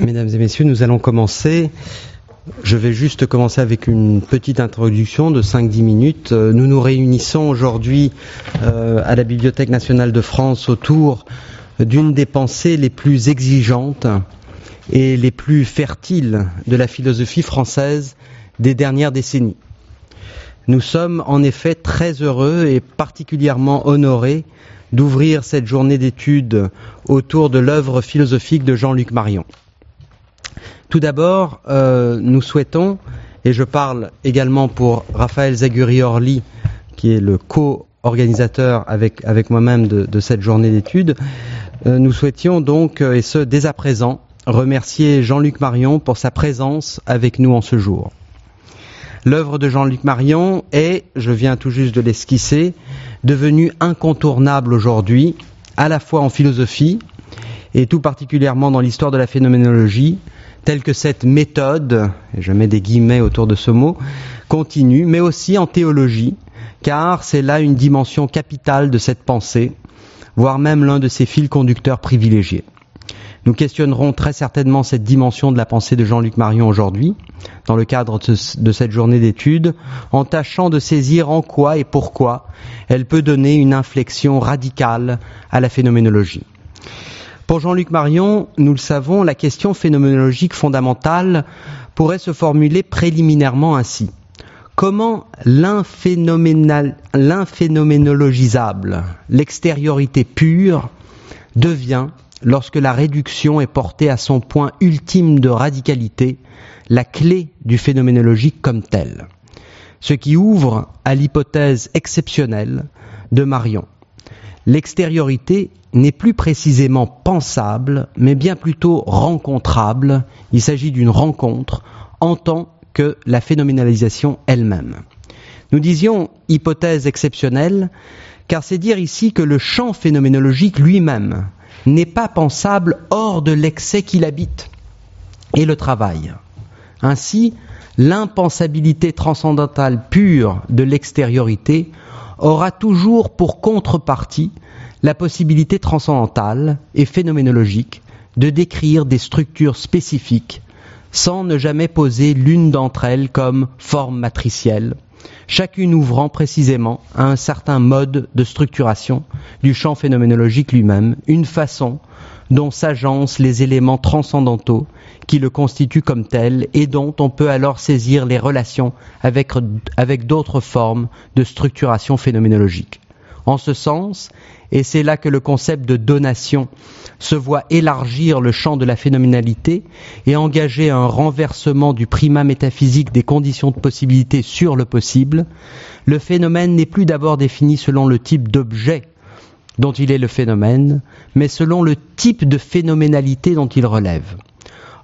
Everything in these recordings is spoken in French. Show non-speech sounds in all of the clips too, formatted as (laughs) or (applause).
Mesdames et messieurs, nous allons commencer. Je vais juste commencer avec une petite introduction de 5-10 minutes. Nous nous réunissons aujourd'hui euh, à la Bibliothèque nationale de France autour d'une des pensées les plus exigeantes et les plus fertiles de la philosophie française des dernières décennies. Nous sommes en effet très heureux et particulièrement honorés d'ouvrir cette journée d'études autour de l'œuvre philosophique de Jean-Luc Marion. Tout d'abord, euh, nous souhaitons, et je parle également pour Raphaël Zaguri-Orly, qui est le co-organisateur avec, moi-même de, de, cette journée d'études, euh, nous souhaitions donc, euh, et ce dès à présent, remercier Jean-Luc Marion pour sa présence avec nous en ce jour. L'œuvre de Jean-Luc Marion est, je viens tout juste de l'esquisser, devenue incontournable aujourd'hui, à la fois en philosophie et tout particulièrement dans l'histoire de la phénoménologie, telle que cette méthode, et je mets des guillemets autour de ce mot, continue, mais aussi en théologie, car c'est là une dimension capitale de cette pensée, voire même l'un de ses fils conducteurs privilégiés. Nous questionnerons très certainement cette dimension de la pensée de Jean-Luc Marion aujourd'hui, dans le cadre de cette journée d'études, en tâchant de saisir en quoi et pourquoi elle peut donner une inflexion radicale à la phénoménologie. Pour Jean-Luc Marion, nous le savons, la question phénoménologique fondamentale pourrait se formuler préliminairement ainsi. Comment l'inphénoménologisable, l'extériorité pure, devient lorsque la réduction est portée à son point ultime de radicalité, la clé du phénoménologique comme tel? Ce qui ouvre à l'hypothèse exceptionnelle de Marion. L'extériorité n'est plus précisément pensable, mais bien plutôt rencontrable. Il s'agit d'une rencontre en tant que la phénoménalisation elle-même. Nous disions hypothèse exceptionnelle, car c'est dire ici que le champ phénoménologique lui-même n'est pas pensable hors de l'excès qu'il habite et le travail. Ainsi, l'impensabilité transcendantale pure de l'extériorité aura toujours pour contrepartie la possibilité transcendantale et phénoménologique de décrire des structures spécifiques sans ne jamais poser l'une d'entre elles comme forme matricielle, chacune ouvrant précisément à un certain mode de structuration du champ phénoménologique lui-même, une façon dont s'agencent les éléments transcendantaux qui le constituent comme tel et dont on peut alors saisir les relations avec, avec d'autres formes de structuration phénoménologique. En ce sens, et c'est là que le concept de donation se voit élargir le champ de la phénoménalité et engager un renversement du primat métaphysique des conditions de possibilité sur le possible, le phénomène n'est plus d'abord défini selon le type d'objet dont il est le phénomène, mais selon le type de phénoménalité dont il relève.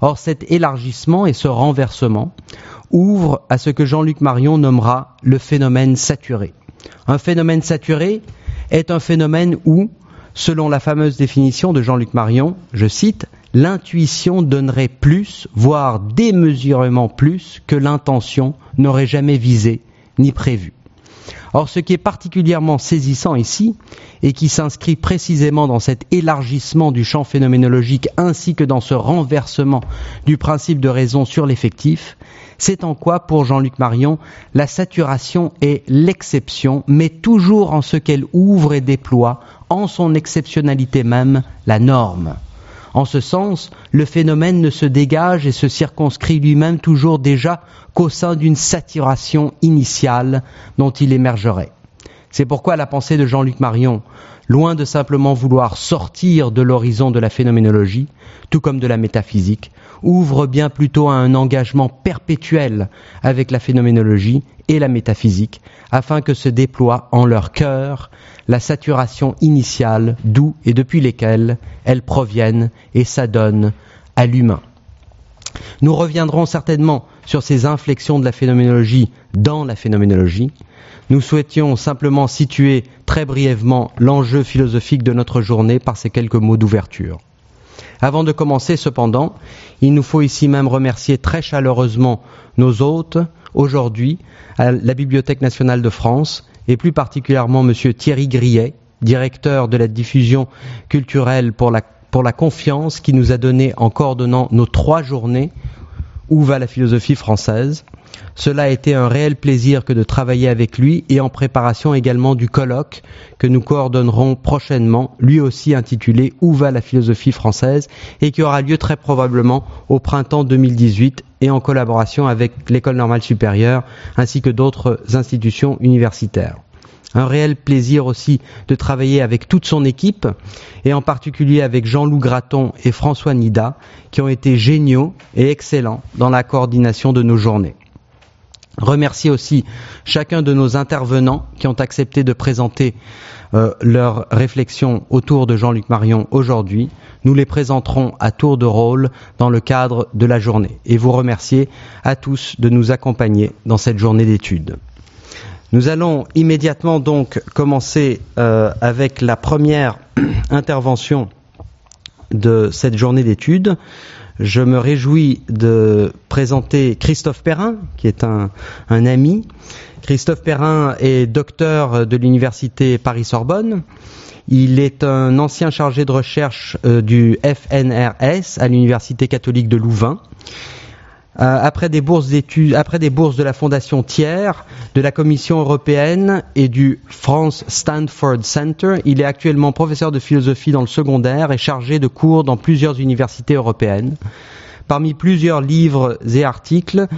Or cet élargissement et ce renversement ouvrent à ce que Jean-Luc Marion nommera le phénomène saturé. Un phénomène saturé est un phénomène où, selon la fameuse définition de Jean-Luc Marion, je cite, l'intuition donnerait plus, voire démesurément plus, que l'intention n'aurait jamais visé ni prévu. Or, ce qui est particulièrement saisissant ici, et qui s'inscrit précisément dans cet élargissement du champ phénoménologique ainsi que dans ce renversement du principe de raison sur l'effectif, c'est en quoi, pour Jean-Luc Marion, la saturation est l'exception, mais toujours en ce qu'elle ouvre et déploie, en son exceptionnalité même, la norme. En ce sens, le phénomène ne se dégage et se circonscrit lui-même toujours déjà qu'au sein d'une saturation initiale dont il émergerait. C'est pourquoi la pensée de Jean-Luc Marion, loin de simplement vouloir sortir de l'horizon de la phénoménologie, tout comme de la métaphysique, ouvre bien plutôt à un engagement perpétuel avec la phénoménologie et la métaphysique, afin que se déploie en leur cœur la saturation initiale d'où et depuis lesquelles elles proviennent et s'adonnent à l'humain. Nous reviendrons certainement sur ces inflexions de la phénoménologie dans la phénoménologie. Nous souhaitions simplement situer très brièvement l'enjeu philosophique de notre journée par ces quelques mots d'ouverture. Avant de commencer, cependant, il nous faut ici même remercier très chaleureusement nos hôtes aujourd'hui à la Bibliothèque nationale de France et plus particulièrement M. Thierry Grillet, directeur de la diffusion culturelle pour, pour la confiance qu'il nous a donnée en coordonnant nos trois journées Où va la philosophie française? Cela a été un réel plaisir que de travailler avec lui et en préparation également du colloque que nous coordonnerons prochainement, lui aussi intitulé Où va la philosophie française? et qui aura lieu très probablement au printemps 2018 et en collaboration avec l'École normale supérieure ainsi que d'autres institutions universitaires un réel plaisir aussi de travailler avec toute son équipe et en particulier avec Jean-Loup Graton et François Nida qui ont été géniaux et excellents dans la coordination de nos journées. Remercier aussi chacun de nos intervenants qui ont accepté de présenter euh, leurs réflexions autour de Jean-Luc Marion aujourd'hui. Nous les présenterons à tour de rôle dans le cadre de la journée et vous remercier à tous de nous accompagner dans cette journée d'études. Nous allons immédiatement donc commencer euh, avec la première (clears throat) intervention de cette journée d'études je me réjouis de présenter Christophe Perrin, qui est un, ami. Christophe Perrin est docteur de l'université Paris-Sorbonne. Il est un ancien chargé de recherche euh, du FNRS à l'université catholique de Louvain. Euh, après des bourses de la Fondation Thiers, de la Commission européenne et du France Stanford Center, il est actuellement professeur de philosophie dans le secondaire et chargé de cours dans plusieurs universités européennes. Parmi plusieurs livres et articles,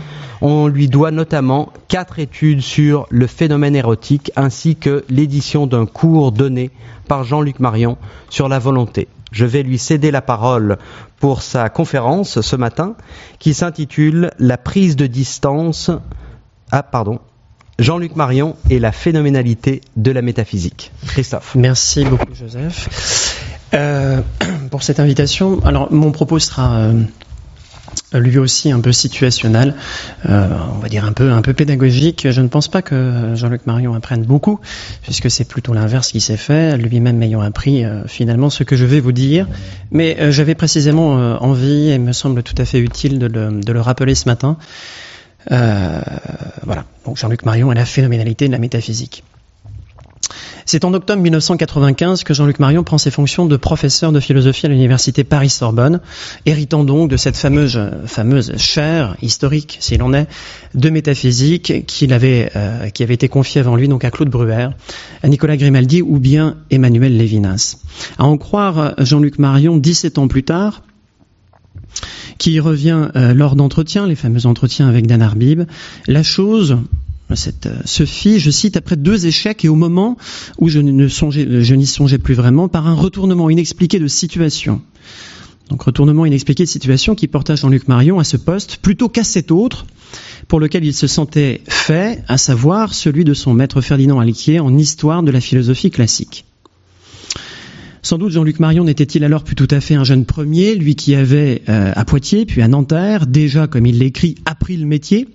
on lui doit notamment quatre études sur le phénomène érotique ainsi que l'édition d'un cours donné par Jean-Luc Marion sur la volonté. Je vais lui céder la parole pour sa conférence ce matin qui s'intitule La prise de distance. Ah, pardon. Jean-Luc Marion et la phénoménalité de la métaphysique. Christophe. Merci beaucoup, Joseph. Euh, (clears throat) pour cette invitation, alors mon propos sera euh, lui aussi un peu situationnel, euh, on va dire un peu un peu pédagogique. Je ne pense pas que Jean-Luc Marion apprenne beaucoup, puisque c'est plutôt l'inverse qui s'est fait, lui-même ayant appris euh, finalement ce que je vais vous dire. Mais euh, j'avais précisément envie, et me semble tout à fait utile de le, de le rappeler ce matin. voilà, donc Jean-Luc Marion et la phénoménalité de la métaphysique. C'est en octobre 1995 que Jean-Luc Marion prend ses fonctions de professeur de philosophie à l'université Paris-Sorbonne, héritant donc de cette fameuse, fameuse chaire historique, s'il en est, de métaphysique qu'il avait, euh, qui avait été confiée avant lui donc à Claude Bruer, à Nicolas Grimaldi ou bien Emmanuel Lévinas. À en croire Jean-Luc Marion, 17 ans plus tard, qui revient euh, lors d'entretiens, les fameux entretiens avec Dan Arbib, la chose cette, euh, fit, je cite, après deux échecs et au moment où je n'y songeais plus vraiment, par un retournement inexpliqué de situation. Donc retournement inexpliqué de situation qui porta Jean-Luc Marion à ce poste plutôt qu'à cet autre pour lequel il se sentait fait, à savoir celui de son maître Ferdinand Alquier en histoire de la philosophie classique. Sans doute Jean-Luc Marion n'était-il alors plus tout à fait un jeune premier, lui qui avait euh, à Poitiers puis à Nanterre déjà, comme il l'écrit, appris le métier,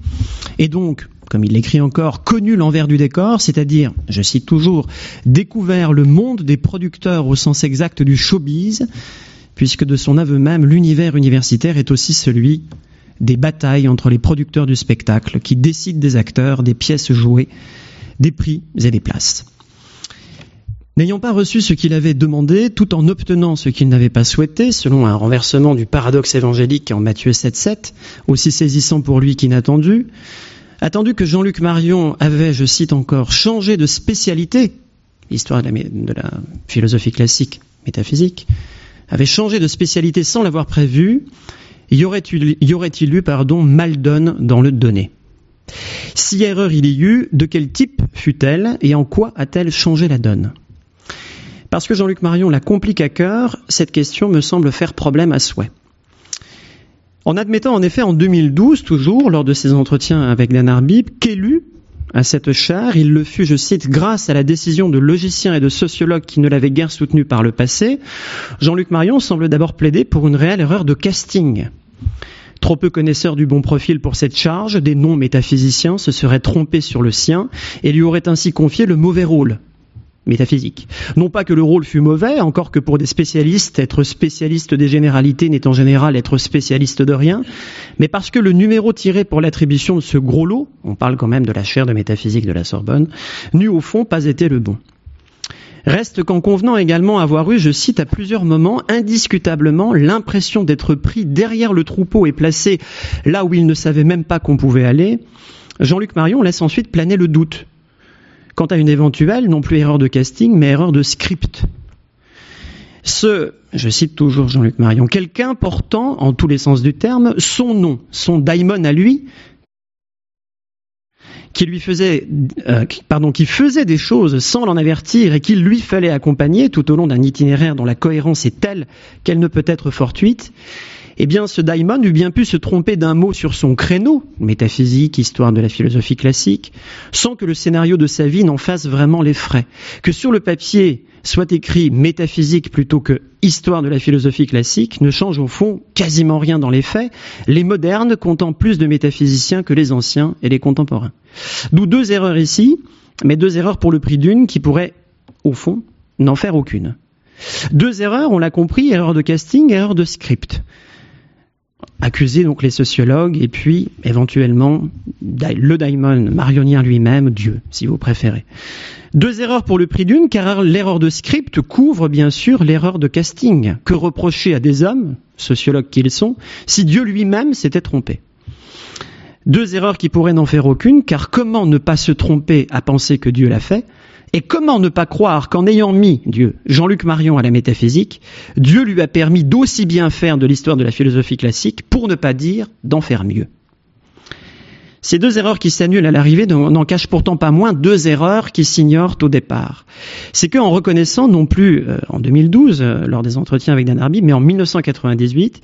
et donc comme il l'écrit encore, connu l'envers du décor, c'est-à-dire, je cite toujours, découvert le monde des producteurs au sens exact du showbiz, puisque de son aveu même, l'univers universitaire est aussi celui des batailles entre les producteurs du spectacle qui décident des acteurs, des pièces jouées, des prix et des places. N'ayant pas reçu ce qu'il avait demandé, tout en obtenant ce qu'il n'avait pas souhaité, selon un renversement du paradoxe évangélique en Matthieu 7.7, aussi saisissant pour lui qu'inattendu, Attendu que Jean-Luc Marion avait, je cite encore, changé de spécialité, l'histoire de, la, philosophie classique métaphysique, avait changé de spécialité sans l'avoir prévu, y aurait-il eu pardon, mal donne dans le donné? Si erreur il y eut, de quel type fut-elle et en quoi a-t-elle changé la donne? Parce que Jean-Luc Marion la complique à cœur, cette question me semble faire problème à souhait. En admettant en effet en 2012, toujours, lors de ses entretiens avec Dan Arbib, qu'élu à cette chaire, il le fut, je cite, grâce à la décision de logiciens et de sociologues qui ne l'avaient guère soutenu par le passé, Jean-Luc Marion semble d'abord plaider pour une réelle erreur de casting. Trop peu connaisseurs du bon profil pour cette charge, des non-métaphysiciens se seraient trompés sur le sien et lui auraient ainsi confié le mauvais rôle métaphysique. Non pas que le rôle fût mauvais, encore que pour des spécialistes, être spécialiste des généralités n'est en général être spécialiste de rien, mais parce que le numéro tiré pour l'attribution de ce gros lot, on parle quand même de la chaire de métaphysique de la Sorbonne, n'eût au fond pas été le bon. Reste qu'en convenant également avoir eu, je cite, à plusieurs moments, indiscutablement l'impression d'être pris derrière le troupeau et placé là où il ne savait même pas qu'on pouvait aller, Jean-Luc Marion laisse ensuite planer le doute quant à une éventuelle, non plus erreur de casting, mais erreur de script. Ce, je cite toujours Jean-Luc Marion, quelqu'un portant, en tous les sens du terme, son nom, son daimon à lui, qui lui faisait, euh, qui faisait des choses sans l'en avertir et qu'il lui fallait accompagner tout au long d'un itinéraire dont la cohérence est telle qu'elle ne peut être fortuite, eh bien, ce daimon eût bien pu se tromper d'un mot sur son créneau, métaphysique, histoire de la philosophie classique, sans que le scénario de sa vie n'en fasse vraiment les frais. Que sur le papier soit écrit métaphysique plutôt que histoire de la philosophie classique ne change au fond quasiment rien dans les faits, les modernes comptant plus de métaphysiciens que les anciens et les contemporains. D'où deux erreurs ici, mais deux erreurs pour le prix d'une qui pourraient, au fond, n'en faire aucune. Deux erreurs, on l'a compris, erreur de casting, erreur de script accuser donc les sociologues et puis éventuellement le daimon marionnier lui-même, Dieu, si vous préférez. Deux erreurs pour le prix d'une, car l'erreur de script couvre bien sûr l'erreur de casting. Que reprocher à des hommes, sociologues qu'ils sont, si Dieu lui-même s'était trompé? Deux erreurs qui pourraient n'en faire aucune, car comment ne pas se tromper à penser que Dieu l'a fait? Et comment ne pas croire qu'en ayant mis Dieu, Jean-Luc Marion à la métaphysique, Dieu lui a permis d'aussi bien faire de l'histoire de la philosophie classique, pour ne pas dire d'en faire mieux? Ces deux erreurs qui s'annulent à l'arrivée n'en cachent pourtant pas moins deux erreurs qui s'ignorent au départ. C'est qu'en reconnaissant, non plus euh, en 2012, euh, lors des entretiens avec Dan Arby, mais en 1998,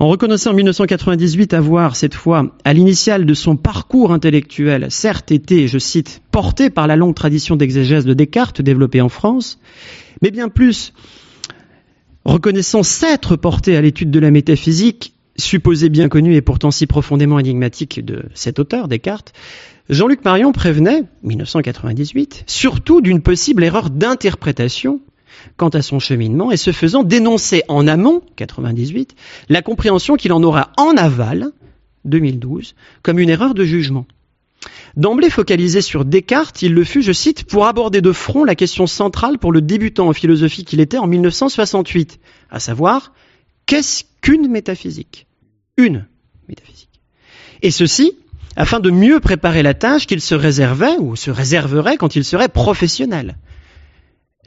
en reconnaissant en 1998 avoir, cette fois, à l'initiale de son parcours intellectuel, certes été, je cite, porté par la longue tradition d'exégèse de Descartes développée en France, mais bien plus, reconnaissant s'être porté à l'étude de la métaphysique, supposée bien connue et pourtant si profondément énigmatique de cet auteur, Descartes, Jean-Luc Marion prévenait, 1998, surtout d'une possible erreur d'interprétation quant à son cheminement et se faisant dénoncer en amont, 98, la compréhension qu'il en aura en aval, 2012, comme une erreur de jugement. D'emblée focalisé sur Descartes, il le fut, je cite, pour aborder de front la question centrale pour le débutant en philosophie qu'il était en 1968, à savoir, qu'est-ce qu'une métaphysique? Une métaphysique. Et ceci, afin de mieux préparer la tâche qu'il se réservait ou se réserverait quand il serait professionnel.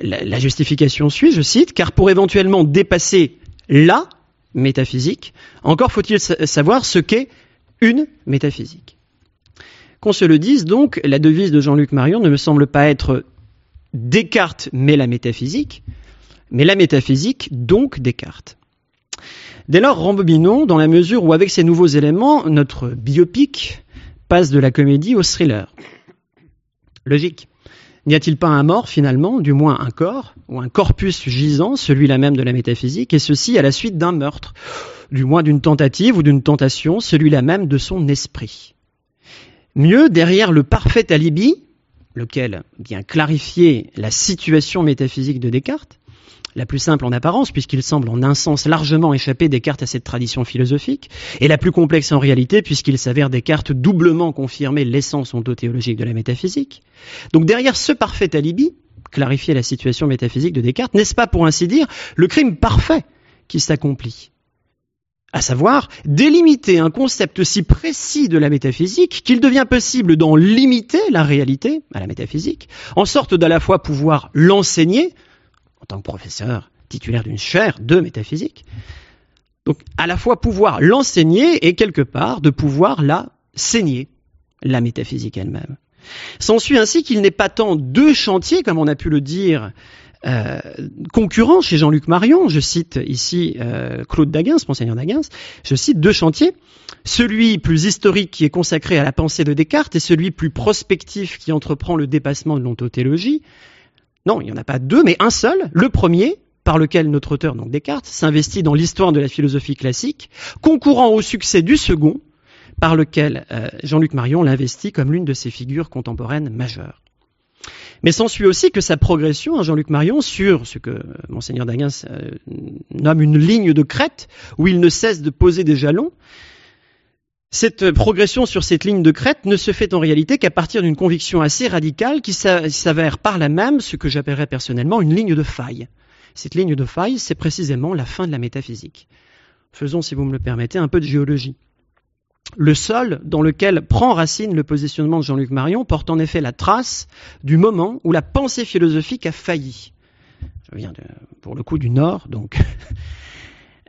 La, justification suit, je cite, car pour éventuellement dépasser la métaphysique, encore faut-il savoir ce qu'est une métaphysique. Qu'on se le dise donc, la devise de Jean-Luc Marion ne me semble pas être Descartes mais la métaphysique, mais la métaphysique donc Descartes. Dès lors, rembobinons dans la mesure où avec ces nouveaux éléments, notre biopic passe de la comédie au thriller. Logique. N'y a-t-il pas un mort finalement, du moins un corps, ou un corpus gisant, celui-là même de la métaphysique, et ceci à la suite d'un meurtre, du moins d'une tentative ou d'une tentation, celui-là même de son esprit? Mieux, derrière le parfait alibi, lequel vient clarifier la situation métaphysique de Descartes, la plus simple en apparence, puisqu'il semble en un sens largement échapper Descartes à cette tradition philosophique, et la plus complexe en réalité, puisqu'il s'avère Descartes doublement confirmer l'essence ontothéologique de la métaphysique. Donc derrière ce parfait alibi, clarifier la situation métaphysique de Descartes, n'est-ce pas pour ainsi dire le crime parfait qui s'accomplit? À savoir délimiter un concept si précis de la métaphysique qu'il devient possible d'en limiter la réalité à la métaphysique, en sorte d'à la fois pouvoir l'enseigner, en tant que professeur titulaire d'une chaire de métaphysique. Donc à la fois pouvoir l'enseigner et quelque part de pouvoir la saigner, la métaphysique elle-même. S'ensuit ainsi qu'il n'est pas tant deux chantiers, comme on a pu le dire, euh, concurrents chez Jean-Luc Marion, je cite ici euh, Claude Daguins, monseigneur Daguins, je cite deux chantiers, celui plus historique qui est consacré à la pensée de Descartes et celui plus prospectif qui entreprend le dépassement de l'ontothéologie, non, il n'y en a pas deux, mais un seul, le premier, par lequel notre auteur, donc Descartes, s'investit dans l'histoire de la philosophie classique, concourant au succès du second, par lequel euh, Jean-Luc Marion l'investit comme l'une de ses figures contemporaines majeures. Mais s'ensuit aussi que sa progression, à Jean-Luc Marion, sur ce que Monseigneur Daguins euh, nomme une ligne de crête, où il ne cesse de poser des jalons, Cette progression sur cette ligne de crête ne se fait en réalité qu'à partir d'une conviction assez radicale qui s'avère par là même ce que j'appellerais personnellement une ligne de faille. Cette ligne de faille, c'est précisément la fin de la métaphysique. Faisons, si vous me le permettez, un peu de géologie. Le sol dans lequel prend racine le positionnement de Jean-Luc Marion porte en effet la trace du moment où la pensée philosophique a failli. Je viens pour le coup du Nord, donc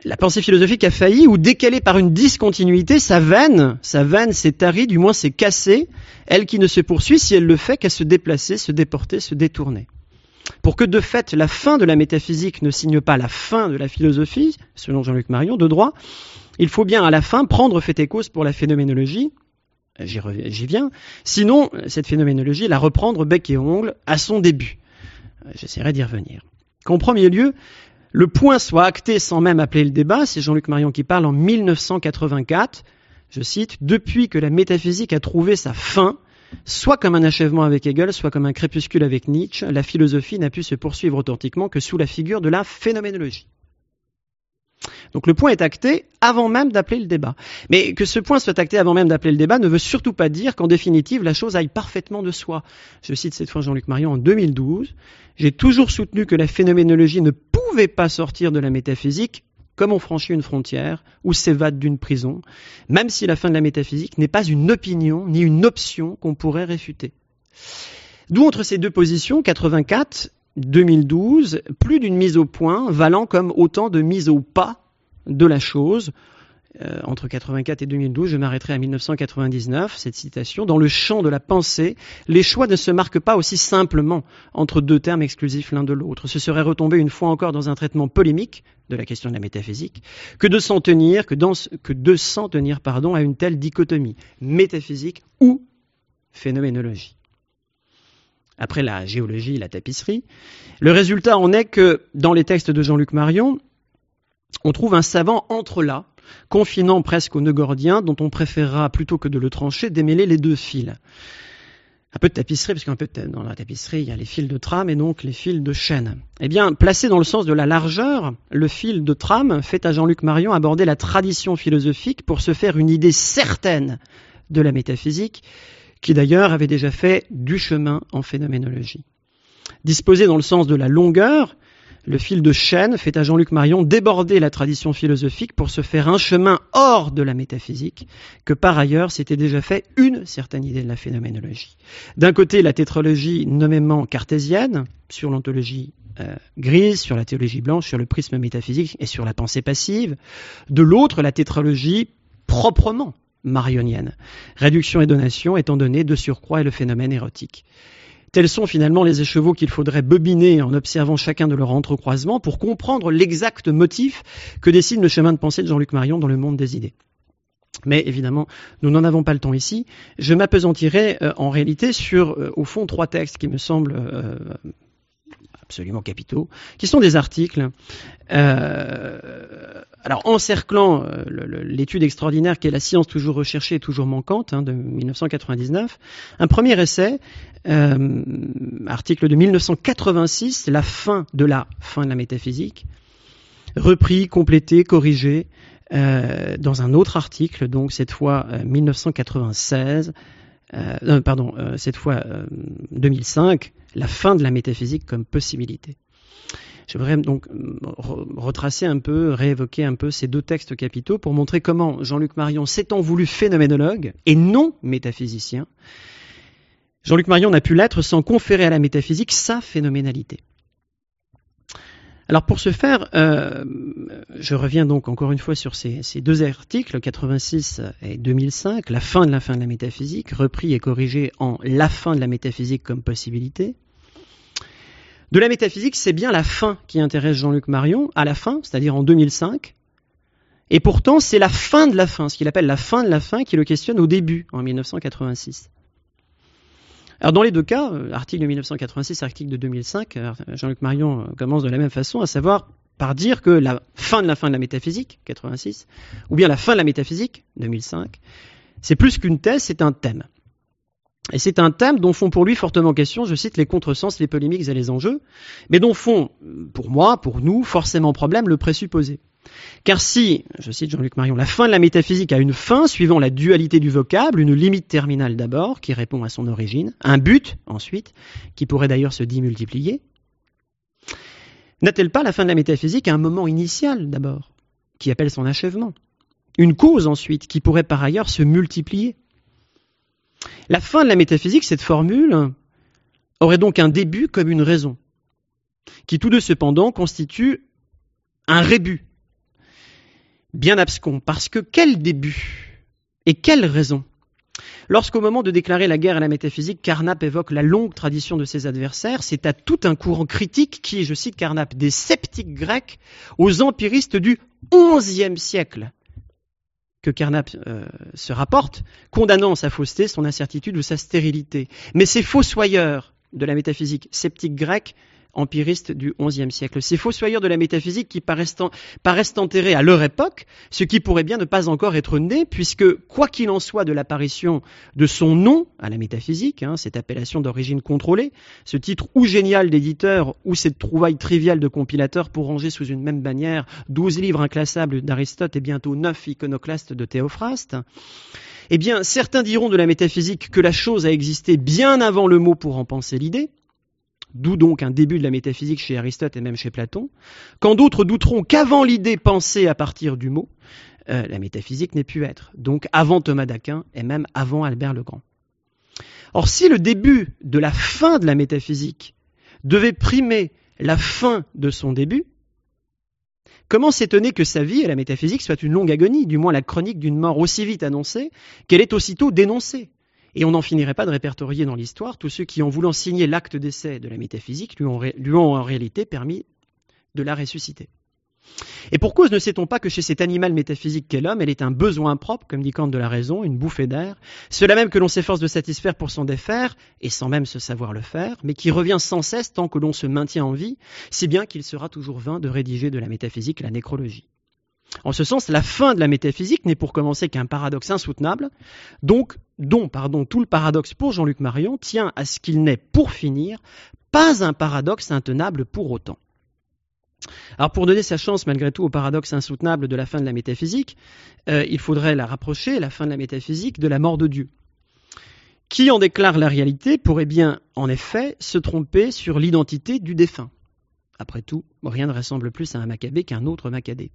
la pensée philosophique a failli ou décalée par une discontinuité, sa veine, sa veine s'est tarie, du moins s'est cassée, elle qui ne se poursuit si elle le fait qu'à se déplacer, se déporter, se détourner. Pour que de fait la fin de la métaphysique ne signe pas la fin de la philosophie, selon Jean-Luc Marion, de droit, il faut bien à la fin prendre fait et cause pour la phénoménologie, j'y viens, sinon cette phénoménologie la reprendre bec et ongle à son début. J'essaierai d'y revenir. Qu'en premier lieu, le point soit acté sans même appeler le débat, c'est Jean-Luc Marion qui parle en 1984, je cite, Depuis que la métaphysique a trouvé sa fin, soit comme un achèvement avec Hegel, soit comme un crépuscule avec Nietzsche, la philosophie n'a pu se poursuivre authentiquement que sous la figure de la phénoménologie. Donc le point est acté avant même d'appeler le débat. Mais que ce point soit acté avant même d'appeler le débat ne veut surtout pas dire qu'en définitive la chose aille parfaitement de soi. Je cite cette fois Jean-Luc Marion en 2012. J'ai toujours soutenu que la phénoménologie ne pouvait pas sortir de la métaphysique comme on franchit une frontière ou s'évade d'une prison, même si la fin de la métaphysique n'est pas une opinion ni une option qu'on pourrait réfuter. D'où entre ces deux positions, 84 2012, plus d'une mise au point valant comme autant de mises au pas de la chose. Euh, entre 84 et 2012, je m'arrêterai à 1999, cette citation, dans le champ de la pensée, les choix ne se marquent pas aussi simplement entre deux termes exclusifs l'un de l'autre. Ce serait retomber une fois encore dans un traitement polémique de la question de la métaphysique, que de s'en tenir, que de s'en tenir, pardon, à une telle dichotomie, métaphysique ou phénoménologie après la géologie, la tapisserie. Le résultat en est que dans les textes de Jean-Luc Marion, on trouve un savant entre là, confinant presque au nœud gordien, dont on préférera, plutôt que de le trancher, démêler les deux fils. Un peu de tapisserie, parce qu'un peu dans la tapisserie, il y a les fils de trame et donc les fils de chaîne. Eh bien, placé dans le sens de la largeur, le fil de trame fait à Jean-Luc Marion aborder la tradition philosophique pour se faire une idée certaine de la métaphysique qui d'ailleurs avait déjà fait du chemin en phénoménologie. Disposé dans le sens de la longueur, le fil de chaîne fait à Jean-Luc Marion déborder la tradition philosophique pour se faire un chemin hors de la métaphysique, que par ailleurs s'était déjà fait une certaine idée de la phénoménologie. D'un côté, la tétralogie nommément cartésienne, sur l'ontologie euh, grise, sur la théologie blanche, sur le prisme métaphysique et sur la pensée passive. De l'autre, la tétralogie proprement marionienne. Réduction et donation étant donné de surcroît et le phénomène érotique. Tels sont finalement les écheveaux qu'il faudrait bobiner en observant chacun de leurs entrecroisements pour comprendre l'exact motif que dessine le chemin de pensée de Jean-Luc Marion dans le monde des idées. Mais évidemment, nous n'en avons pas le temps ici. Je m'apesantirai euh, en réalité sur, euh, au fond, trois textes qui me semblent euh, absolument capitaux, qui sont des articles alors encerclant euh, l'étude extraordinaire qui est la science toujours recherchée et toujours manquante hein, de 1999, un premier essai, euh, article de 1986, la fin de la fin de la métaphysique, repris, complété, corrigé euh, dans un autre article, donc cette fois 1996, pardon, cette fois 2005, la fin de la métaphysique comme possibilité. J'aimerais donc euh, retracer un peu, réévoquer un peu ces deux textes capitaux pour montrer comment Jean-Luc Marion s'étant voulu phénoménologue et non métaphysicien, Jean-Luc Marion n'a pu l'être sans conférer à la métaphysique sa phénoménalité. Alors pour ce faire, euh, je reviens donc encore une fois sur ces, ces, deux articles, 86 et 2005, la fin de la fin de la métaphysique, repris et corrigé en la fin de la métaphysique comme possibilité de la métaphysique, c'est bien la fin qui intéresse Jean-Luc Marion, à la fin, c'est-à-dire en 2005. Et pourtant, c'est la fin de la fin, ce qu'il appelle la fin de la fin, qui le questionne au début, en 1986. Dans les deux cas, euh, article de 1986, article de 2005, euh, Jean-Luc Marion euh, commence de la même façon, à savoir par dire que la fin de la fin de la métaphysique, 86, ou bien la fin de la métaphysique, 2005, c'est plus qu'une thèse, c'est un thème. Et c'est un thème dont font pour lui fortement question, je cite, les contresens, les polémiques et les enjeux, mais dont font, pour moi, pour nous, forcément problème le présupposé. Car si, je cite Jean-Luc Marion, la fin de la métaphysique a une fin suivant la dualité du vocable, une limite terminale d'abord, qui répond à son origine, un but ensuite, qui pourrait d'ailleurs se démultiplier, n'a-t-elle pas la fin de la métaphysique un moment initial d'abord, qui appelle son achèvement? Une cause ensuite, qui pourrait par ailleurs se multiplier? La fin de la métaphysique, cette formule, aurait donc un début comme une raison, qui tous deux cependant constitue un rébut, bien abscon, parce que quel début et quelle raison Lorsqu'au moment de déclarer la guerre à la métaphysique, Carnap évoque la longue tradition de ses adversaires, c'est à tout un courant critique qui, je cite Carnap, des sceptiques grecs aux empiristes du XIe siècle que Carnap euh, se rapporte, condamnant sa fausseté, son incertitude ou sa stérilité. Mais ces fossoyeurs de la métaphysique sceptique grecque empiristes du XIe siècle. Ces fossoyeurs de la métaphysique qui paraissent, enterrés à leur époque, ce qui pourrait bien ne pas encore être né, puisque quoi qu'il en soit de l'apparition de son nom à la métaphysique, hein, cette appellation d'origine contrôlée, ce titre ou génial d'éditeur ou cette trouvaille triviale de compilateur pour ranger sous une même bannière douze livres inclassables d'Aristote et bientôt neuf iconoclastes de Théophraste, eh bien, certains diront de la métaphysique que la chose a existé bien avant le mot pour en penser l'idée, d'où donc un début de la métaphysique chez Aristote et même chez Platon, quand d'autres douteront qu'avant l'idée pensée à partir du mot, euh, la métaphysique n'est pu être, donc avant Thomas d'Aquin et même avant Albert le Grand. Or, si le début de la fin de la métaphysique devait primer la fin de son début, comment s'étonner que sa vie et la métaphysique soit une longue agonie, du moins la chronique d'une mort aussi vite annoncée qu'elle est aussitôt dénoncée? Et on n'en finirait pas de répertorier dans l'histoire tous ceux qui, en voulant signer l'acte d'essai de la métaphysique, lui ont, en réalité permis de la ressusciter. Et pour cause ne sait-on pas que chez cet animal métaphysique qu'est l'homme, elle est un besoin propre, comme dit Kant de la raison, une bouffée d'air, cela même que l'on s'efforce de satisfaire pour s'en défaire, et sans même se savoir le faire, mais qui revient sans cesse tant que l'on se maintient en vie, si bien qu'il sera toujours vain de rédiger de la métaphysique la nécrologie. En ce sens, la fin de la métaphysique n'est pour commencer qu'un paradoxe insoutenable, donc, dont pardon, tout le paradoxe pour Jean-Luc Marion tient à ce qu'il n'est, pour finir, pas un paradoxe intenable pour autant. Alors pour donner sa chance malgré tout au paradoxe insoutenable de la fin de la métaphysique, euh, il faudrait la rapprocher, la fin de la métaphysique, de la mort de Dieu. Qui en déclare la réalité pourrait bien, en effet, se tromper sur l'identité du défunt. Après tout, rien ne ressemble plus à un Maccabée qu'un autre Maccabée.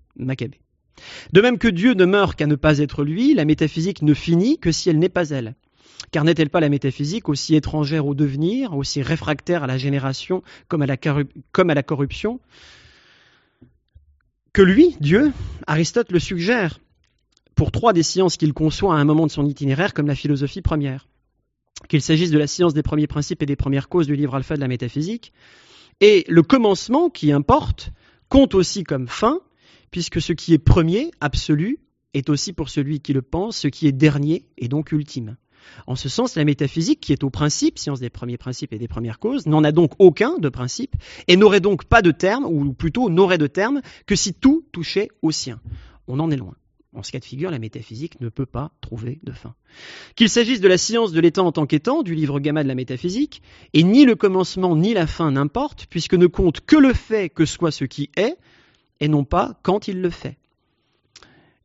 De même que Dieu ne meurt qu'à ne pas être lui, la métaphysique ne finit que si elle n'est pas elle. Car n'est-elle pas la métaphysique aussi étrangère au devenir, aussi réfractaire à la génération comme à la, comme à la corruption? Que lui, Dieu, Aristote le suggère pour trois des sciences qu'il conçoit à un moment de son itinéraire comme la philosophie première. Qu'il s'agisse de la science des premiers principes et des premières causes du livre alpha de la métaphysique, et le commencement qui importe compte aussi comme fin, puisque ce qui est premier, absolu, est aussi pour celui qui le pense, ce qui est dernier et donc ultime. En ce sens, la métaphysique, qui est au principe, science des premiers principes et des premières causes, n'en a donc aucun de principe, et n'aurait donc pas de terme, ou plutôt n'aurait de terme, que si tout touchait au sien. On en est loin. En ce cas de figure, la métaphysique ne peut pas trouver de fin. Qu'il s'agisse de la science de l'état en tant qu'étant, du livre Gamma de la métaphysique, et ni le commencement ni la fin n'importe, puisque ne compte que le fait que soit ce qui est, et non pas quand il le fait.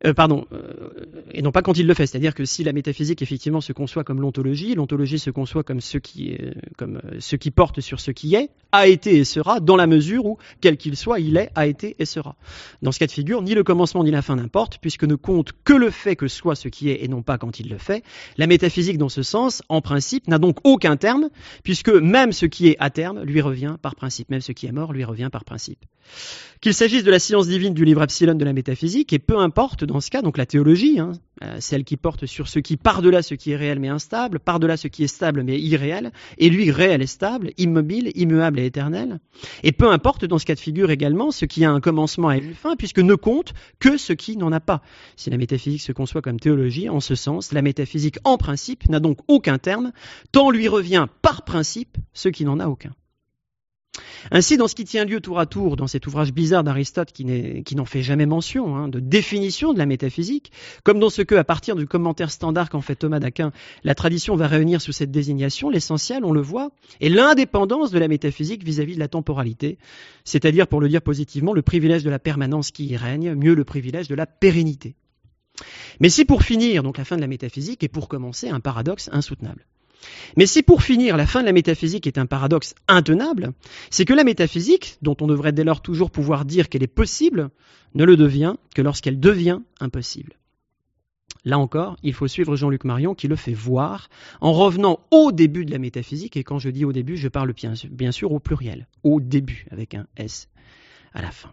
Euh, pardon, euh, et non pas quand il le fait. C'est-à-dire que si la métaphysique effectivement se conçoit comme l'ontologie, l'ontologie se conçoit comme ce qui, comme euh, ce qui porte sur ce qui est, a été et sera, dans la mesure où, quel qu'il soit, il est, a été et sera. Dans ce cas de figure, ni le commencement ni la fin n'importe, puisque ne compte que le fait que soit ce qui est et non pas quand il le fait. La métaphysique, dans ce sens, en principe, n'a donc aucun terme, puisque même ce qui est à terme lui revient par principe, même ce qui est mort lui revient par principe. Qu'il s'agisse de la science divine du livre Epsilon de la métaphysique, et peu importe dans ce cas, donc la théologie, hein, euh, celle qui porte sur ce qui par-delà ce qui est réel mais instable, par-delà ce qui est stable mais irréel, et lui réel et stable, immobile, immuable et éternel. Et peu importe dans ce cas de figure également ce qui a un commencement et une fin, puisque ne compte que ce qui n'en a pas. Si la métaphysique se conçoit comme théologie, en ce sens, la métaphysique en principe n'a donc aucun terme, tant lui revient par principe ce qui n'en a aucun. Ainsi, dans ce qui tient lieu tour à tour, dans cet ouvrage bizarre d'Aristote qui n'en fait jamais mention, hein, de définition de la métaphysique, comme dans ce que, à partir du commentaire standard qu'en fait Thomas d'Aquin, la tradition va réunir sous cette désignation, l'essentiel, on le voit, est l'indépendance de la métaphysique vis-à-vis -vis de la temporalité, c'est-à-dire, pour le dire positivement, le privilège de la permanence qui y règne, mieux le privilège de la pérennité. Mais si pour finir, donc la fin de la métaphysique, et pour commencer, un paradoxe insoutenable. Mais si pour finir, la fin de la métaphysique est un paradoxe intenable, c'est que la métaphysique, dont on devrait dès lors toujours pouvoir dire qu'elle est possible, ne le devient que lorsqu'elle devient impossible. Là encore, il faut suivre Jean-Luc Marion qui le fait voir en revenant au début de la métaphysique, et quand je dis au début, je parle bien sûr au pluriel, au début, avec un S à la fin.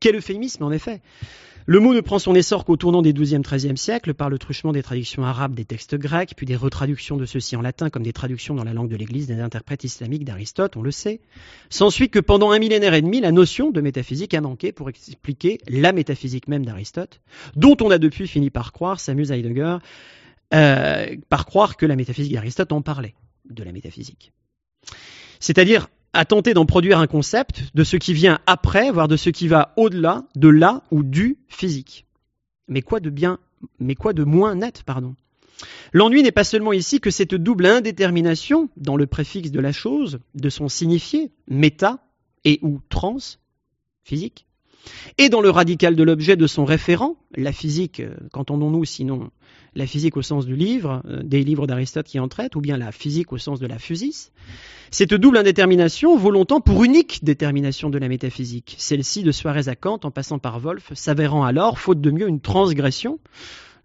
Quel euphémisme en effet le mot ne prend son essor qu'au tournant des XIIe, XIIIe siècles par le truchement des traductions arabes des textes grecs, puis des retraductions de ceux-ci en latin comme des traductions dans la langue de l'Église des interprètes islamiques d'Aristote, on le sait. S'ensuit que pendant un millénaire et demi, la notion de métaphysique a manqué pour expliquer la métaphysique même d'Aristote, dont on a depuis fini par croire, s'amuse Heidegger, euh, par croire que la métaphysique d'Aristote en parlait, de la métaphysique. C'est-à-dire à tenter d'en produire un concept de ce qui vient après, voire de ce qui va au-delà de là ou du physique. Mais quoi de bien, mais quoi de moins net, pardon? L'ennui n'est pas seulement ici que cette double indétermination dans le préfixe de la chose, de son signifié, méta et ou trans, physique, et dans le radical de l'objet de son référent, la physique, euh, qu'entendons-nous sinon la physique au sens du livre, euh, des livres d'Aristote qui en traitent, ou bien la physique au sens de la physis, cette double indétermination vaut longtemps pour unique détermination de la métaphysique, celle-ci de Suarez à Kant en passant par Wolff, s'avérant alors, faute de mieux, une transgression,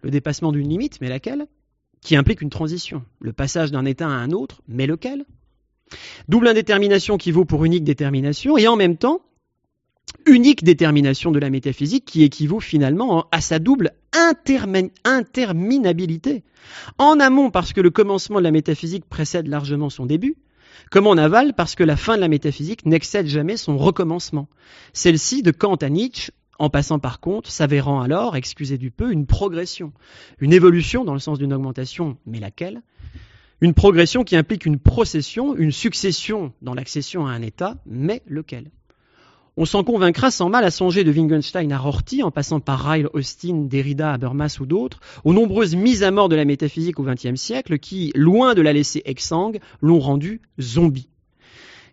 le dépassement d'une limite, mais laquelle? Qui implique une transition, le passage d'un état à un autre, mais lequel? Double indétermination qui vaut pour unique détermination, et en même temps, unique détermination de la métaphysique qui équivaut finalement à sa double interminabilité. En amont parce que le commencement de la métaphysique précède largement son début, comme en aval parce que la fin de la métaphysique n'excède jamais son recommencement. Celle-ci, de Kant à Nietzsche, en passant par contre, s'avérant alors, excusez du peu, une progression, une évolution dans le sens d'une augmentation, mais laquelle? Une progression qui implique une procession, une succession dans l'accession à un état, mais lequel? On s'en convaincra sans mal à songer de Wittgenstein à Rorty, en passant par Ryle, Austin, Derrida, Habermas ou d'autres, aux nombreuses mises à mort de la métaphysique au XXe siècle qui, loin de la laisser exsangue, l'ont rendue zombie.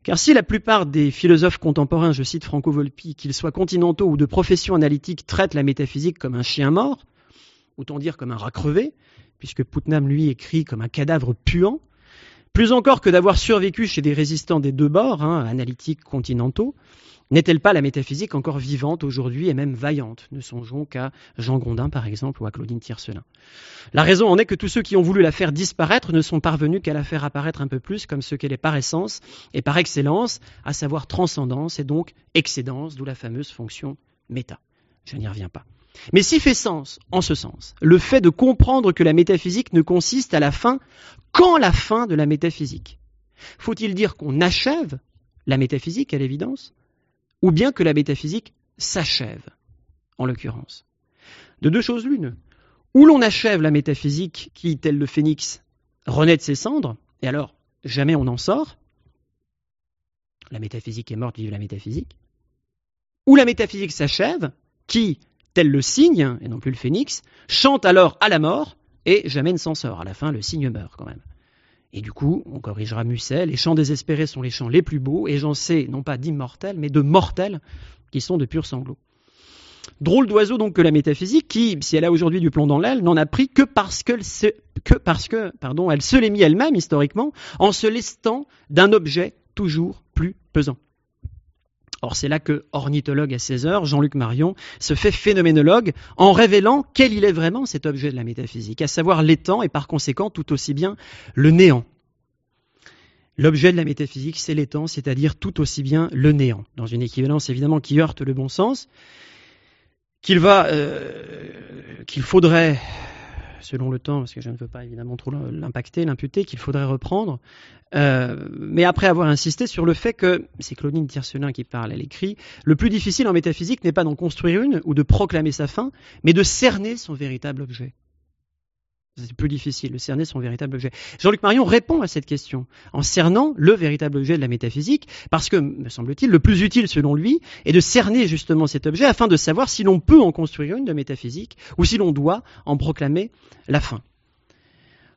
Car si la plupart des philosophes contemporains, je cite Franco Volpi, qu'ils soient continentaux ou de profession analytique, traitent la métaphysique comme un chien mort, autant dire comme un rat crevé, puisque Putnam lui écrit comme un cadavre puant, plus encore que d'avoir survécu chez des résistants des deux bords, hein, analytiques continentaux, n'est-elle pas la métaphysique encore vivante aujourd'hui et même vaillante? Ne songeons qu'à Jean Grondin, par exemple, ou à Claudine Tiercelin. La raison en est que tous ceux qui ont voulu la faire disparaître ne sont parvenus qu'à la faire apparaître un peu plus comme ce qu'elle est par essence et par excellence, à savoir transcendance et donc excédence, d'où la fameuse fonction méta. Je n'y reviens pas. Mais si fait sens, en ce sens, le fait de comprendre que la métaphysique ne consiste à la fin qu'en la fin de la métaphysique? Faut-il dire qu'on achève la métaphysique, à l'évidence? Ou bien que la métaphysique s'achève, en l'occurrence. De deux choses l'une. Ou l'on achève la métaphysique qui, tel le phénix, renaît de ses cendres, et alors jamais on n'en sort. La métaphysique est morte, vive la métaphysique. Ou la métaphysique s'achève, qui, tel le cygne, et non plus le phénix, chante alors à la mort, et jamais ne s'en sort. À la fin, le cygne meurt quand même. Et du coup, on corrigera Musset, les chants désespérés sont les chants les plus beaux, et j'en sais, non pas d'immortels, mais de mortels, qui sont de purs sanglots. Drôle d'oiseau donc que la métaphysique, qui, si elle a aujourd'hui du plomb dans l'aile, n'en a pris que parce que, que parce que, elle se l'est mis elle-même historiquement, en se lestant d'un objet toujours plus pesant. Or, c'est là que, ornithologue à 16 heures, Jean-Luc Marion se fait phénoménologue en révélant quel il est vraiment cet objet de la métaphysique, à savoir l'étang et par conséquent tout aussi bien le néant. L'objet de la métaphysique, c'est l'étang, c'est-à-dire tout aussi bien le néant, dans une équivalence évidemment qui heurte le bon sens, qu'il va, euh, qu'il faudrait selon le temps, parce que je ne veux pas évidemment trop l'impacter, l'imputer, qu'il faudrait reprendre. Euh, mais après avoir insisté sur le fait que, c'est Claudine Tiercelin qui parle, elle écrit, le plus difficile en métaphysique n'est pas d'en construire une ou de proclamer sa fin, mais de cerner son véritable objet. C'est plus difficile de cerner son véritable objet. Jean-Luc Marion répond à cette question en cernant le véritable objet de la métaphysique, parce que, me semble-t-il, le plus utile selon lui est de cerner justement cet objet afin de savoir si l'on peut en construire une de métaphysique ou si l'on doit en proclamer la fin.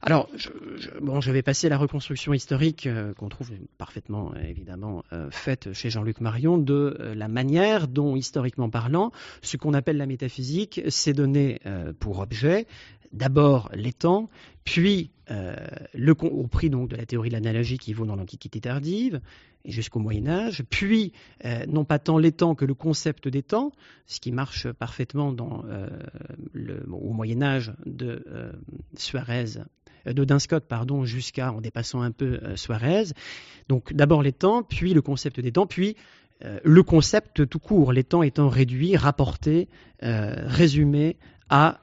Alors, je, vais passer à la reconstruction historique euh, qu'on trouve parfaitement, évidemment, euh, faite chez Jean-Luc Marion de euh, la manière dont, historiquement parlant, ce qu'on appelle la métaphysique s'est donné pour objet d'abord les temps, puis le, au prix de la théorie de l'analogie qui vaut dans l'Antiquité tardive jusqu'au Moyen Âge, puis non pas tant les temps que le concept des temps, ce qui marche parfaitement le, au Moyen Âge de Suarez euh, de Dinscott, pardon, jusqu'à, en dépassant un peu euh, Suarez. Donc d'abord les temps, puis le concept des temps, puis euh, le concept tout court, les temps étant réduits, rapportés, résumés à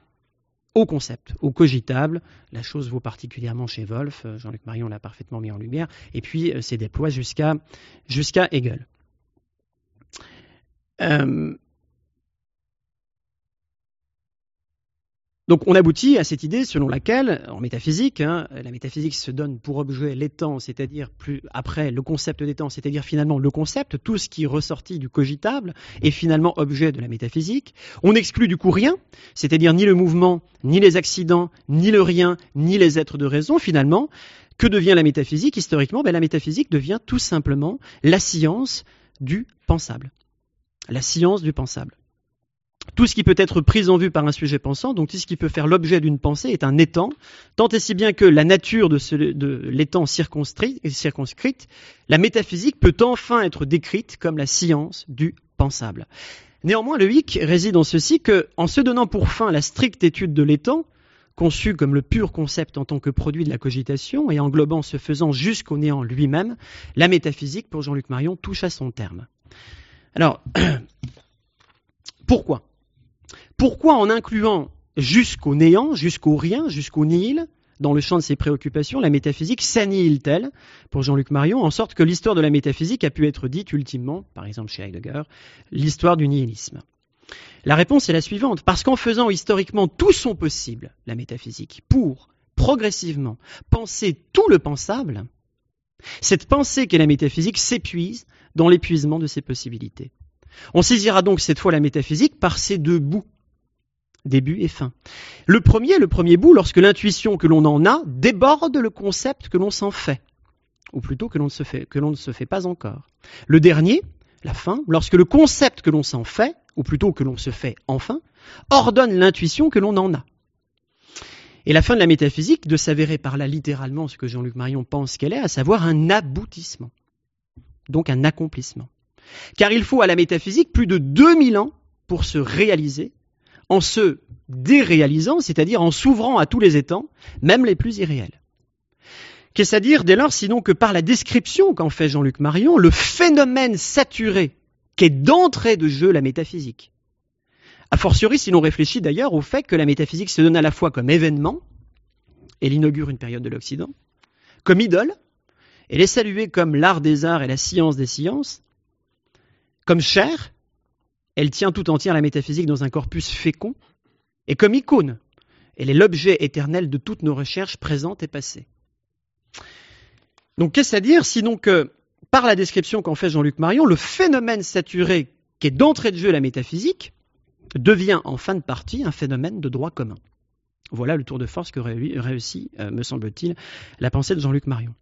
au concept, au cogitable. La chose vaut particulièrement chez Wolff, Jean-Luc Marion l'a parfaitement mis en lumière, et puis c'est déploie jusqu'à jusqu'à Hegel. Donc on aboutit à cette idée selon laquelle, en métaphysique, hein, la métaphysique se donne pour objet temps, c'est-à-dire plus après le concept temps, c'est-à-dire finalement le concept, tout ce qui est ressorti du cogitable est finalement objet de la métaphysique. On exclut du coup rien, c'est-à-dire ni le mouvement, ni les accidents, ni le rien, ni les êtres de raison finalement. Que devient la métaphysique? Historiquement, ben, la métaphysique devient tout simplement la science du pensable. La science du pensable tout ce qui peut être pris en vue par un sujet pensant, donc tout ce qui peut faire l'objet d'une pensée, est un étang, tant et si bien que la nature de, l'étang circonscrite, la métaphysique peut enfin être décrite comme la science du pensable. Néanmoins, le hic réside en ceci que, en se donnant pour fin la stricte étude de l'étang, conçu comme le pur concept en tant que produit de la cogitation et englobant ce faisant jusqu'au néant lui-même, la métaphysique, pour Jean-Luc Marion, touche à son terme. Alors, (clears throat) pourquoi? Pourquoi en incluant jusqu'au néant, jusqu'au rien, jusqu'au nihil, dans le champ de ses préoccupations, la métaphysique s'annihile-t-elle? Pour Jean-Luc Marion, en sorte que l'histoire de la métaphysique a pu être dite ultimement, par exemple chez Heidegger, l'histoire du nihilisme. La réponse est la suivante, parce qu'en faisant historiquement tout son possible, la métaphysique, pour, progressivement, penser tout le pensable, cette pensée qu'est la métaphysique s'épuise dans l'épuisement de ses possibilités. On saisira donc cette fois la métaphysique par ses deux bouts début et fin. Le premier, le premier bout, lorsque l'intuition que l'on en a déborde le concept que l'on s'en fait, ou plutôt que l'on ne se fait, que l'on ne se fait pas encore. Le dernier, la fin, lorsque le concept que l'on s'en fait, ou plutôt que l'on se fait enfin, ordonne l'intuition que l'on en a. Et la fin de la métaphysique, de s'avérer par là littéralement ce que Jean-Luc Marion pense qu'elle est, à savoir un aboutissement, donc un accomplissement. Car il faut à la métaphysique plus de 2000 ans pour se réaliser en se déréalisant, c'est-à-dire en s'ouvrant à tous les étangs, même les plus irréels. Qu'est-ce à dire dès lors sinon que par la description qu'en fait Jean-Luc Marion, le phénomène saturé qu'est d'entrée de jeu la métaphysique. A fortiori si l'on réfléchit d'ailleurs au fait que la métaphysique se donne à la fois comme événement, elle inaugure une période de l'Occident, comme idole, elle est saluée comme l'art des arts et la science des sciences, comme chair, elle tient tout entière la métaphysique dans un corpus fécond, et comme icône, elle est l'objet éternel de toutes nos recherches présentes et passées. Donc qu'est-ce à dire sinon que, par la description qu'en fait Jean-Luc Marion, le phénomène saturé qui est d'entrée de jeu la métaphysique devient en fin de partie un phénomène de droit commun. Voilà le tour de force que réussit, euh, me semble-t-il, la pensée de Jean-Luc Marion.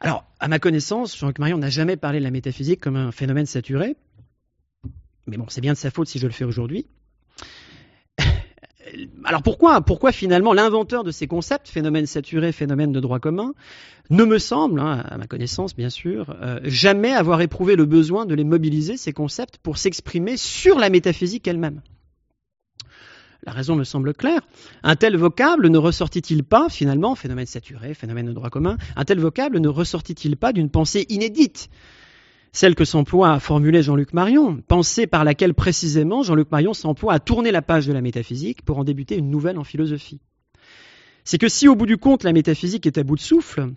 Alors, à ma connaissance, Jean-Luc Marion n'a jamais parlé de la métaphysique comme un phénomène saturé, mais bon, c'est bien de sa faute si je le fais aujourd'hui. (laughs) Alors pourquoi, pourquoi finalement l'inventeur de ces concepts, phénomène saturé, phénomène de droit commun, ne me semble, hein, à ma connaissance bien sûr, euh, jamais avoir éprouvé le besoin de les mobiliser, ces concepts, pour s'exprimer sur la métaphysique elle-même? La raison me semble claire. Un tel vocable ne ressortit-il pas, finalement, phénomène saturé, phénomène de droit commun, un tel vocable ne ressortit-il pas d'une pensée inédite? Celle que s'emploie à formuler Jean-Luc Marion, pensée par laquelle précisément Jean-Luc Marion s'emploie à tourner la page de la métaphysique pour en débuter une nouvelle en philosophie. C'est que si au bout du compte la métaphysique est à bout de souffle,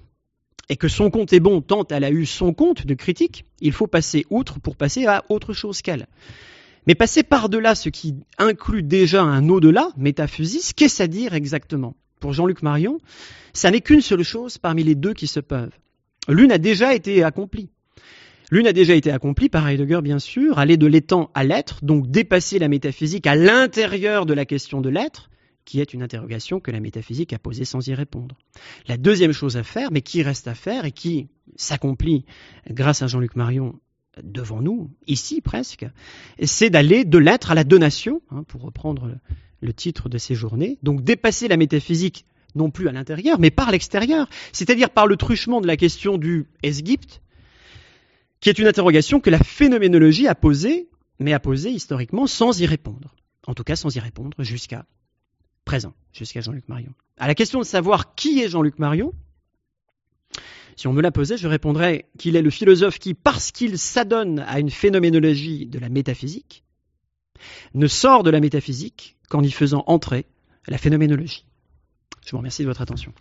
et que son compte est bon tant elle a eu son compte de critique, il faut passer outre pour passer à autre chose qu'elle. Mais passer par-delà ce qui inclut déjà un au-delà, métaphysique, qu'est-ce à dire exactement? Pour Jean-Luc Marion, ça n'est qu'une seule chose parmi les deux qui se peuvent. L'une a déjà été accomplie. L'une a déjà été accomplie par Heidegger, bien sûr, aller de l'étant à l'être, donc dépasser la métaphysique à l'intérieur de la question de l'être, qui est une interrogation que la métaphysique a posée sans y répondre. La deuxième chose à faire, mais qui reste à faire et qui s'accomplit grâce à Jean-Luc Marion devant nous, ici presque, c'est d'aller de l'être à la donation, hein, pour reprendre le titre de ces journées, donc dépasser la métaphysique non plus à l'intérieur, mais par l'extérieur, c'est-à-dire par le truchement de la question du Esgypt, qui est une interrogation que la phénoménologie a posée, mais a posée historiquement sans y répondre. En tout cas, sans y répondre jusqu'à présent, jusqu'à Jean-Luc Marion. À la question de savoir qui est Jean-Luc Marion, si on me la posait, je répondrais qu'il est le philosophe qui, parce qu'il s'adonne à une phénoménologie de la métaphysique, ne sort de la métaphysique qu'en y faisant entrer la phénoménologie. Je vous remercie de votre attention.